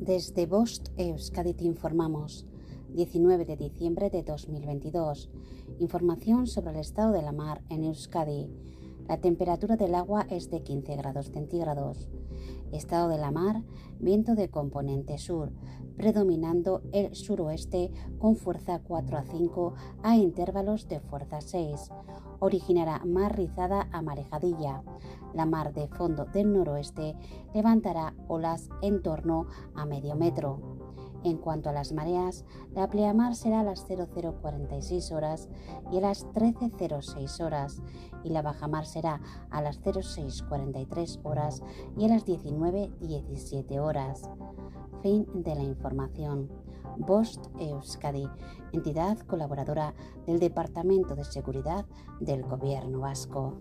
Desde Bost Euskadi te informamos. 19 de diciembre de 2022. Información sobre el estado de la mar en Euskadi. La temperatura del agua es de 15 grados centígrados. Estado de la mar, viento de componente sur, predominando el suroeste con fuerza 4 a 5 a intervalos de fuerza 6. Originará mar rizada a marejadilla. La mar de fondo del noroeste levantará olas en torno a medio metro. En cuanto a las mareas, la pleamar será a las 0046 horas y a las 1306 horas, y la bajamar será a las 0643 horas y a las 1917 horas. Fin de la información. Bost Euskadi, entidad colaboradora del Departamento de Seguridad del Gobierno Vasco.